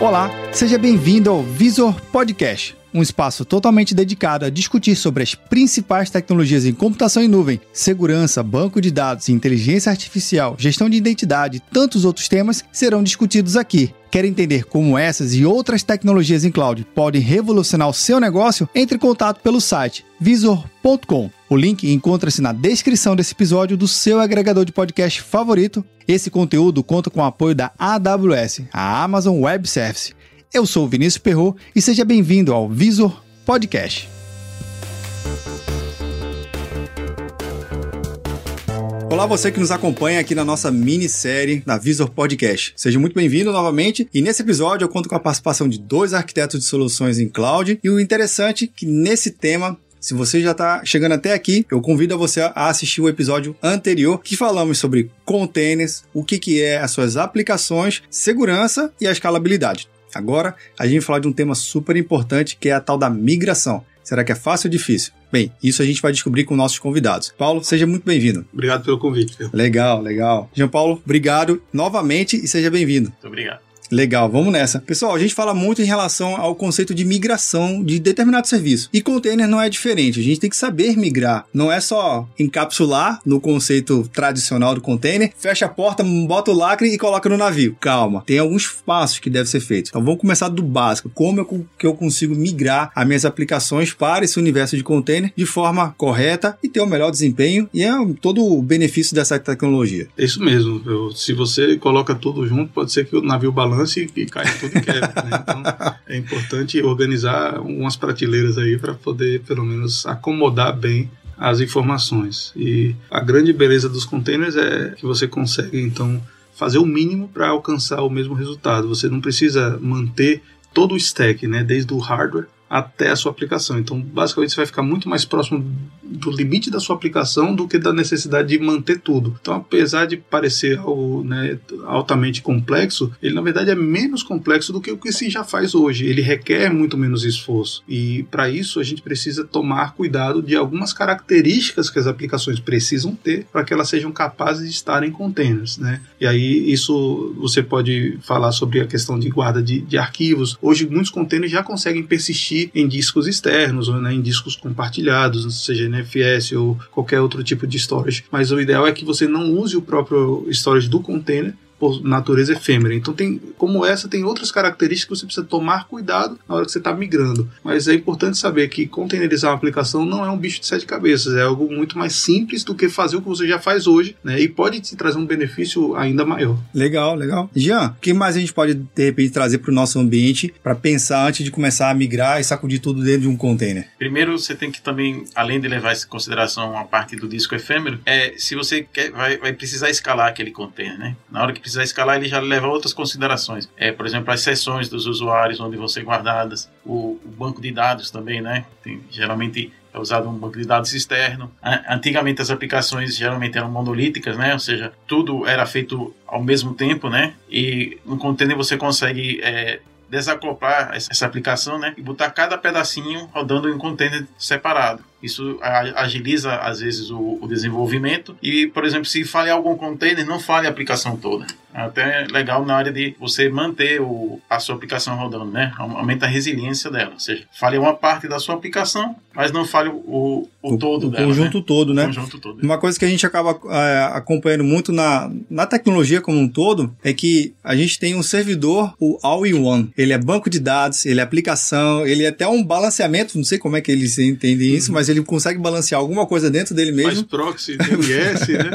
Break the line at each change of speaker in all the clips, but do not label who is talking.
Olá, seja bem-vindo ao Visor Podcast, um espaço totalmente dedicado a discutir sobre as principais tecnologias em computação em nuvem, segurança, banco de dados, inteligência artificial, gestão de identidade e tantos outros temas serão discutidos aqui. Quer entender como essas e outras tecnologias em cloud podem revolucionar o seu negócio? Entre em contato pelo site visor.com. O link encontra-se na descrição desse episódio do seu agregador de podcast favorito. Esse conteúdo conta com o apoio da AWS, a Amazon Web Service. Eu sou o Vinícius Perro e seja bem-vindo ao Visor Podcast. Olá, você que nos acompanha aqui na nossa minissérie da Visor Podcast. Seja muito bem-vindo novamente. E nesse episódio eu conto com a participação de dois arquitetos de soluções em cloud. E o interessante é que nesse tema se você já está chegando até aqui, eu convido você a assistir o episódio anterior que falamos sobre containers, o que, que é as suas aplicações, segurança e a escalabilidade. Agora a gente vai falar de um tema super importante que é a tal da migração. Será que é fácil ou difícil? Bem, isso a gente vai descobrir com nossos convidados. Paulo, seja muito bem-vindo.
Obrigado pelo convite.
Legal, legal. Jean Paulo, obrigado novamente e seja bem-vindo.
Muito obrigado.
Legal, vamos nessa. Pessoal, a gente fala muito em relação ao conceito de migração de determinado serviço. E container não é diferente. A gente tem que saber migrar. Não é só encapsular no conceito tradicional do container, fecha a porta, bota o lacre e coloca no navio. Calma, tem alguns passos que devem ser feitos. Então vamos começar do básico. Como eu, que eu consigo migrar as minhas aplicações para esse universo de container de forma correta e ter o melhor desempenho e é todo o benefício dessa tecnologia.
É isso mesmo. Eu, se você coloca tudo junto, pode ser que o navio balance balance e cai tudo e quebra. Né? Então é importante organizar umas prateleiras aí para poder pelo menos acomodar bem as informações. E a grande beleza dos containers é que você consegue então fazer o mínimo para alcançar o mesmo resultado. Você não precisa manter todo o stack, né, desde o hardware até a sua aplicação. Então, basicamente, você vai ficar muito mais próximo do limite da sua aplicação do que da necessidade de manter tudo. Então, apesar de parecer algo né, altamente complexo, ele na verdade é menos complexo do que o que se já faz hoje. Ele requer muito menos esforço. E para isso, a gente precisa tomar cuidado de algumas características que as aplicações precisam ter para que elas sejam capazes de estar em containers. Né? E aí, isso você pode falar sobre a questão de guarda de, de arquivos. Hoje, muitos containers já conseguem persistir em discos externos ou né, em discos compartilhados, seja NFS ou qualquer outro tipo de storage. Mas o ideal é que você não use o próprio storage do container por natureza efêmera. Então tem, como essa, tem outras características que você precisa tomar cuidado na hora que você está migrando. Mas é importante saber que containerizar uma aplicação não é um bicho de sete cabeças, é algo muito mais simples do que fazer o que você já faz hoje, né? E pode te trazer um benefício ainda maior.
Legal, legal. Jean, o que mais a gente pode de repente trazer para o nosso ambiente para pensar antes de começar a migrar e sacudir tudo dentro de um container?
Primeiro, você tem que também, além de levar em consideração a parte do disco efêmero, é se você quer, vai, vai precisar escalar aquele container, né? Na hora que precisar escalar, ele já leva outras considerações. É, por exemplo, as sessões dos usuários onde vão ser guardadas, o, o banco de dados também, né? Tem, geralmente é usado um banco de dados externo. Antigamente as aplicações geralmente eram monolíticas, né? Ou seja, tudo era feito ao mesmo tempo, né? E no container você consegue é, desacoplar essa aplicação, né? E botar cada pedacinho rodando em um container separado. Isso agiliza, às vezes, o, o, desenvolvimento. E, por exemplo, se falhar algum container, não falhe a aplicação toda. É até legal na área de você manter o, a sua aplicação rodando, né? Aumenta a resiliência dela. Ou seja, falhe uma parte da sua aplicação, mas não falhe o, o, o todo
o
dela.
Conjunto
né?
todo, né?
O conjunto todo.
Uma coisa que a gente acaba é, acompanhando muito na, na tecnologia como um todo é que a gente tem um servidor, o All-in-One. Ele é banco de dados, ele é aplicação, ele é até um balanceamento, não sei como é que eles entendem isso, uhum. mas ele consegue balancear alguma coisa dentro dele mesmo. Faz
proxy, DNS, né?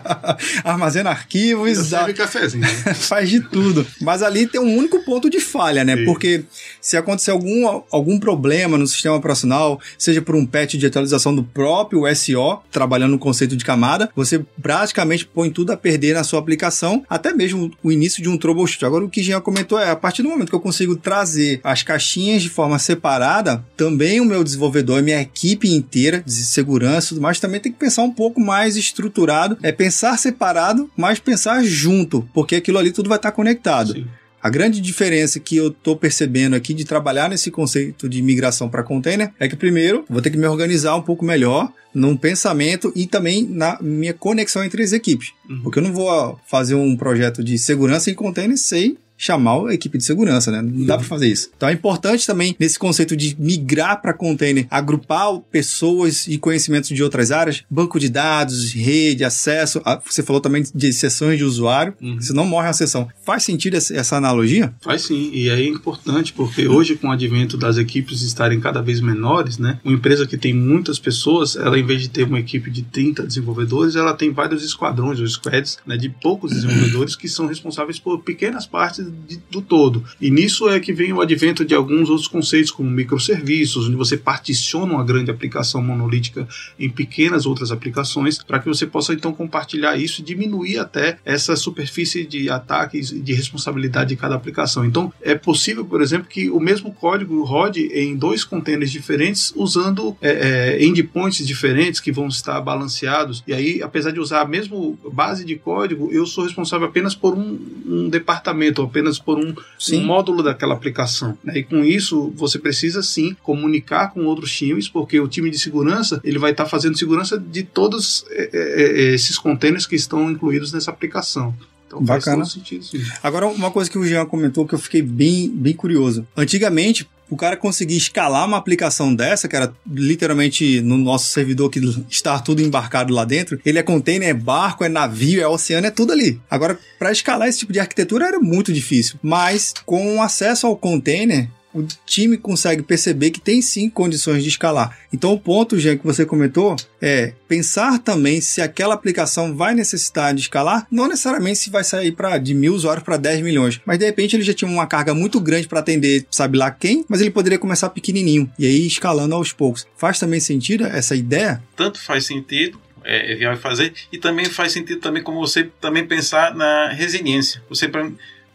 Armazena arquivos.
Dá... cafezinho. Né?
faz de tudo. Mas ali tem um único ponto de falha, né? Sim. Porque se acontecer algum, algum problema no sistema operacional, seja por um patch de atualização do próprio SO, trabalhando no conceito de camada, você praticamente põe tudo a perder na sua aplicação, até mesmo o início de um troubleshoot. Agora, o que Jean comentou é, a partir do momento que eu consigo trazer as caixinhas de forma separada, também o meu desenvolvedor e minha equipe inteira de segurança, mas também tem que pensar um pouco mais estruturado, é pensar separado, mas pensar junto, porque aquilo ali tudo vai estar conectado. Sim. A grande diferença que eu estou percebendo aqui de trabalhar nesse conceito de migração para container é que, primeiro, vou ter que me organizar um pouco melhor num pensamento e também na minha conexão entre as equipes. Uhum. Porque eu não vou fazer um projeto de segurança em container sem chamar a equipe de segurança, né? Não dá para fazer isso. Então é importante também nesse conceito de migrar para container, agrupar pessoas e conhecimentos de outras áreas, banco de dados, rede, acesso. Você falou também de sessões de usuário, uhum. você não morre a sessão. Faz sentido essa analogia?
Faz sim, e é importante porque hoje com o advento das equipes estarem cada vez menores, né? Uma empresa que tem muitas pessoas, ela em vez de ter uma equipe de 30 desenvolvedores, ela tem vários esquadrões ou squads, né, de poucos desenvolvedores que são responsáveis por pequenas partes de, do todo. E nisso é que vem o advento de alguns outros conceitos como microserviços, onde você particiona uma grande aplicação monolítica em pequenas outras aplicações, para que você possa então compartilhar isso e diminuir até essa superfície de ataques e de responsabilidade de cada aplicação. Então, é possível, por exemplo, que o mesmo código rode em dois containers diferentes usando é, é, endpoints diferentes que vão estar balanceados. E aí, apesar de usar a mesma base de código, eu sou responsável apenas por um, um departamento, apenas por um, um módulo daquela aplicação. Né? E com isso, você precisa sim comunicar com outros times, porque o time de segurança ele vai estar fazendo segurança de todos é, é, é, esses containers que estão incluídos nessa aplicação.
Então Bacana. Sentido, Agora, uma coisa que o Jean comentou que eu fiquei bem, bem curioso. Antigamente, o cara conseguir escalar uma aplicação dessa, que era literalmente no nosso servidor que está tudo embarcado lá dentro, ele é container, é barco, é navio, é oceano, é tudo ali. Agora, para escalar esse tipo de arquitetura era muito difícil, mas com acesso ao container, o time consegue perceber que tem sim condições de escalar. Então, o ponto, Jean, que você comentou é pensar também se aquela aplicação vai necessitar de escalar, não necessariamente se vai sair para de mil usuários para 10 milhões, mas de repente ele já tinha uma carga muito grande para atender, sabe lá quem, mas ele poderia começar pequenininho e aí escalando aos poucos. Faz também sentido essa ideia?
Tanto faz sentido, é, viável fazer e também faz sentido também como você também pensar na resiliência. Você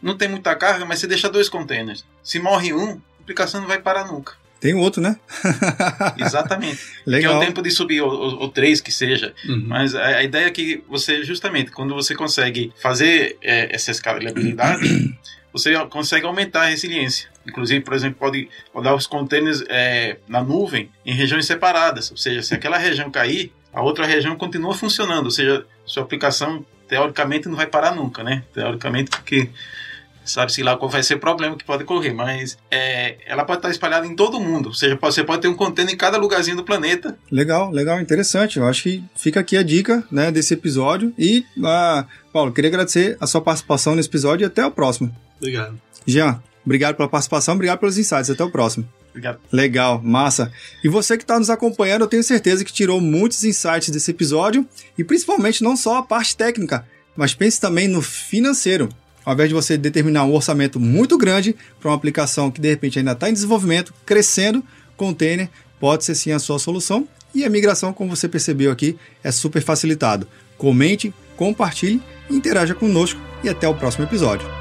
não tem muita carga, mas você deixa dois containers. Se morre um, aplicação não vai parar nunca.
Tem outro, né?
Exatamente. Legal. Que é o tempo de subir, ou, três que seja. Uhum. Mas a, a, ideia é que você, justamente, quando você consegue fazer é, essa escalabilidade, você consegue aumentar a resiliência. Inclusive, por exemplo, pode rodar os containers é, na nuvem em regiões separadas. Ou seja, se aquela região cair, a outra região continua funcionando. Ou seja, sua aplicação, teoricamente, não vai parar nunca, né? Teoricamente, porque sabe-se lá qual vai ser o problema que pode ocorrer, mas é, ela pode estar espalhada em todo o mundo, ou seja, você pode ter um container em cada lugarzinho do planeta.
Legal, legal, interessante. Eu acho que fica aqui a dica né, desse episódio. E, ah, Paulo, queria agradecer a sua participação nesse episódio e até o próximo.
Obrigado.
Jean, obrigado pela participação, obrigado pelos insights. Até o próximo.
Obrigado.
Legal, massa. E você que está nos acompanhando, eu tenho certeza que tirou muitos insights desse episódio e principalmente não só a parte técnica, mas pense também no financeiro. Ao invés de você determinar um orçamento muito grande para uma aplicação que de repente ainda está em desenvolvimento, crescendo, container pode ser sim a sua solução. E a migração, como você percebeu aqui, é super facilitado. Comente, compartilhe, interaja conosco e até o próximo episódio.